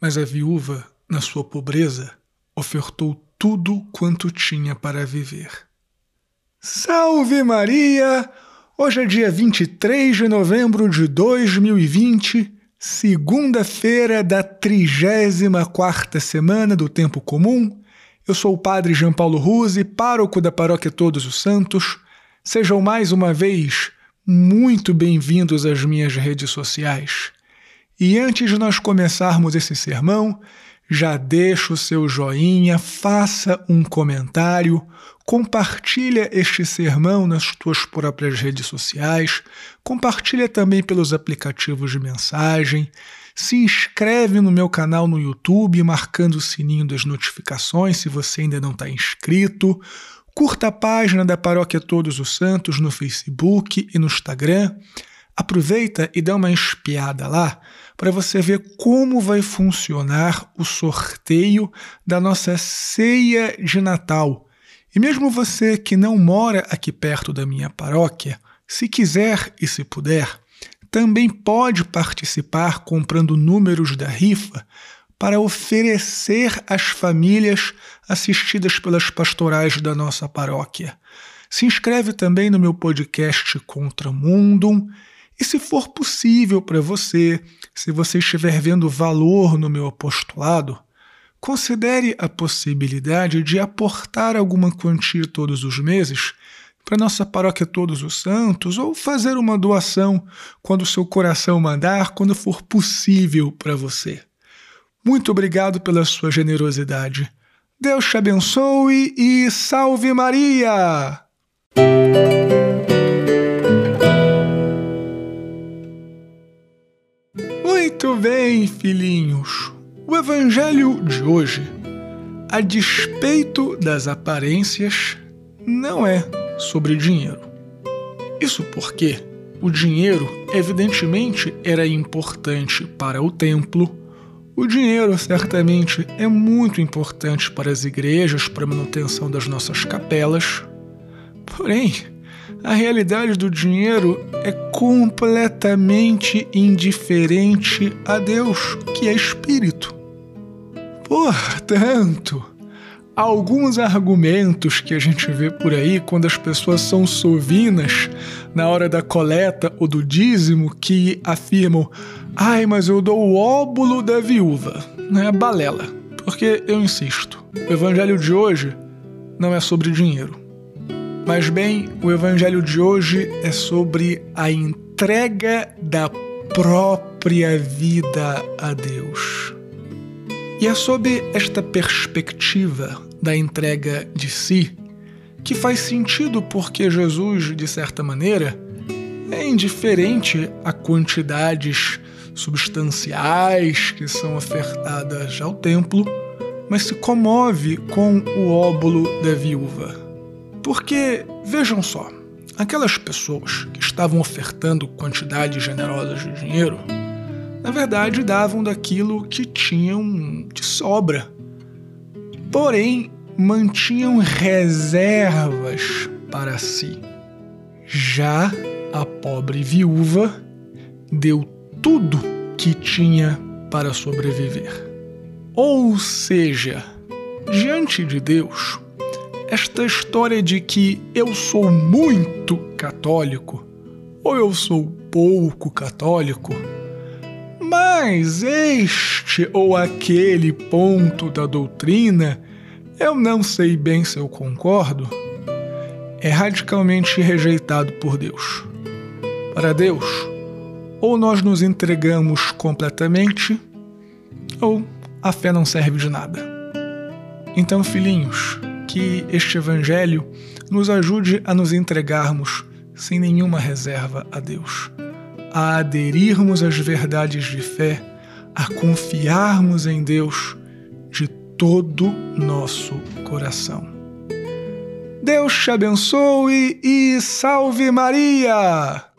Mas a viúva, na sua pobreza, ofertou tudo quanto tinha para viver. Salve Maria! Hoje é dia 23 de novembro de 2020, segunda-feira da 34 semana do Tempo Comum. Eu sou o Padre João Paulo Ruse, pároco da Paróquia Todos os Santos. Sejam mais uma vez muito bem-vindos às minhas redes sociais. E antes de nós começarmos esse sermão, já deixa o seu joinha, faça um comentário, compartilha este sermão nas suas próprias redes sociais, compartilha também pelos aplicativos de mensagem, se inscreve no meu canal no YouTube, marcando o sininho das notificações se você ainda não está inscrito, curta a página da Paróquia Todos os Santos no Facebook e no Instagram, aproveita e dá uma espiada lá para você ver como vai funcionar o sorteio da nossa ceia de Natal. E mesmo você que não mora aqui perto da minha paróquia, se quiser e se puder, também pode participar comprando números da rifa para oferecer às famílias assistidas pelas pastorais da nossa paróquia. Se inscreve também no meu podcast Contra Mundum e se for possível para você, se você estiver vendo valor no meu apostolado, considere a possibilidade de aportar alguma quantia todos os meses para nossa paróquia Todos os Santos ou fazer uma doação quando o seu coração mandar, quando for possível para você. Muito obrigado pela sua generosidade. Deus te abençoe e salve Maria! Bem, filhinhos. O evangelho de hoje, a despeito das aparências, não é sobre dinheiro. Isso porque o dinheiro, evidentemente, era importante para o templo. O dinheiro certamente é muito importante para as igrejas, para a manutenção das nossas capelas. Porém, a realidade do dinheiro é completamente indiferente a Deus, que é espírito. Portanto, alguns argumentos que a gente vê por aí quando as pessoas são sovinas na hora da coleta ou do dízimo que afirmam: "Ai, mas eu dou o óbulo da viúva", é balela. Porque eu insisto, o evangelho de hoje não é sobre dinheiro. Mas bem, o evangelho de hoje é sobre a entrega da própria vida a Deus. E é sob esta perspectiva da entrega de si que faz sentido porque Jesus, de certa maneira, é indiferente a quantidades substanciais que são ofertadas ao templo, mas se comove com o óbolo da viúva. Porque, vejam só, aquelas pessoas que estavam ofertando quantidades generosas de dinheiro, na verdade davam daquilo que tinham de sobra. Porém, mantinham reservas para si. Já a pobre viúva deu tudo que tinha para sobreviver. Ou seja, diante de Deus, esta história de que eu sou muito católico ou eu sou pouco católico, mas este ou aquele ponto da doutrina eu não sei bem se eu concordo, é radicalmente rejeitado por Deus. Para Deus, ou nós nos entregamos completamente, ou a fé não serve de nada. Então, filhinhos, que este Evangelho nos ajude a nos entregarmos sem nenhuma reserva a Deus, a aderirmos às verdades de fé, a confiarmos em Deus de todo nosso coração. Deus te abençoe e salve Maria!